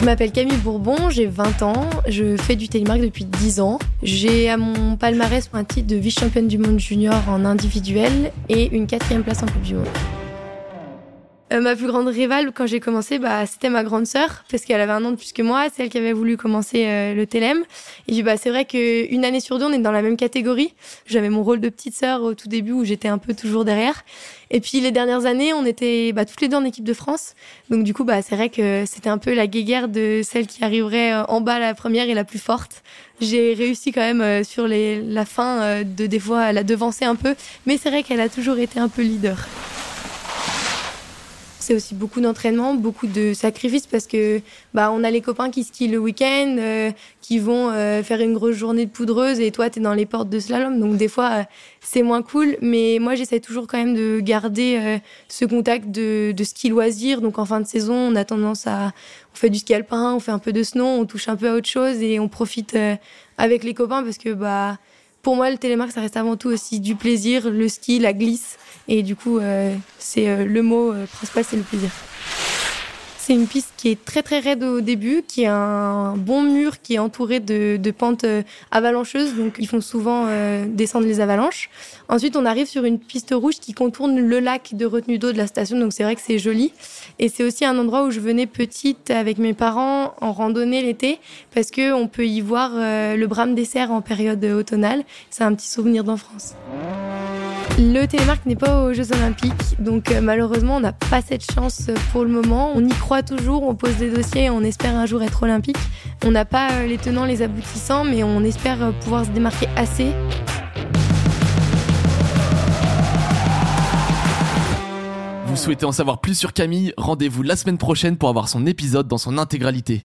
Je m'appelle Camille Bourbon, j'ai 20 ans, je fais du télémark depuis 10 ans. J'ai à mon palmarès un titre de vice-championne du monde junior en individuel et une quatrième place en Coupe du Monde. Euh, ma plus grande rivale quand j'ai commencé, bah, c'était ma grande sœur parce qu'elle avait un an de plus que moi. C'est elle qui avait voulu commencer euh, le TLM. Et puis bah, c'est vrai qu'une année sur deux, on est dans la même catégorie. J'avais mon rôle de petite sœur au tout début où j'étais un peu toujours derrière. Et puis les dernières années, on était bah, toutes les deux en équipe de France. Donc du coup, bah, c'est vrai que c'était un peu la guéguerre de celle qui arriverait euh, en bas la première et la plus forte. J'ai réussi quand même sur les, la fin de des fois la devancer un peu, mais c'est vrai qu'elle a toujours été un peu leader c'est aussi beaucoup d'entraînement, beaucoup de sacrifices parce que bah on a les copains qui skient le week-end, euh, qui vont euh, faire une grosse journée de poudreuse et toi tu es dans les portes de slalom. Donc des fois euh, c'est moins cool. Mais moi j'essaie toujours quand même de garder ce contact de, de ski loisir donc en fin de saison on a tendance à on fait du ski alpin, on fait un peu de snow, on touche un peu à autre chose et on profite avec les copains parce que bah pour moi, le télémark, ça reste avant tout aussi du plaisir, le ski, la glisse. Et du coup, euh, c'est euh, le mot euh, principal, c'est le plaisir. C'est une piste qui est très très raide au début, qui a un bon mur qui est entouré de, pentes avalancheuses, donc ils font souvent descendre les avalanches. Ensuite, on arrive sur une piste rouge qui contourne le lac de retenue d'eau de la station, donc c'est vrai que c'est joli. Et c'est aussi un endroit où je venais petite avec mes parents en randonnée l'été, parce que on peut y voir le brame des cerfs en période automnale. C'est un petit souvenir d'enfance. Le télémark n'est pas aux Jeux Olympiques, donc euh, malheureusement on n'a pas cette chance pour le moment. On y croit toujours, on pose des dossiers, on espère un jour être olympique. On n'a pas euh, les tenants, les aboutissants, mais on espère euh, pouvoir se démarquer assez. Vous souhaitez en savoir plus sur Camille? Rendez-vous la semaine prochaine pour avoir son épisode dans son intégralité.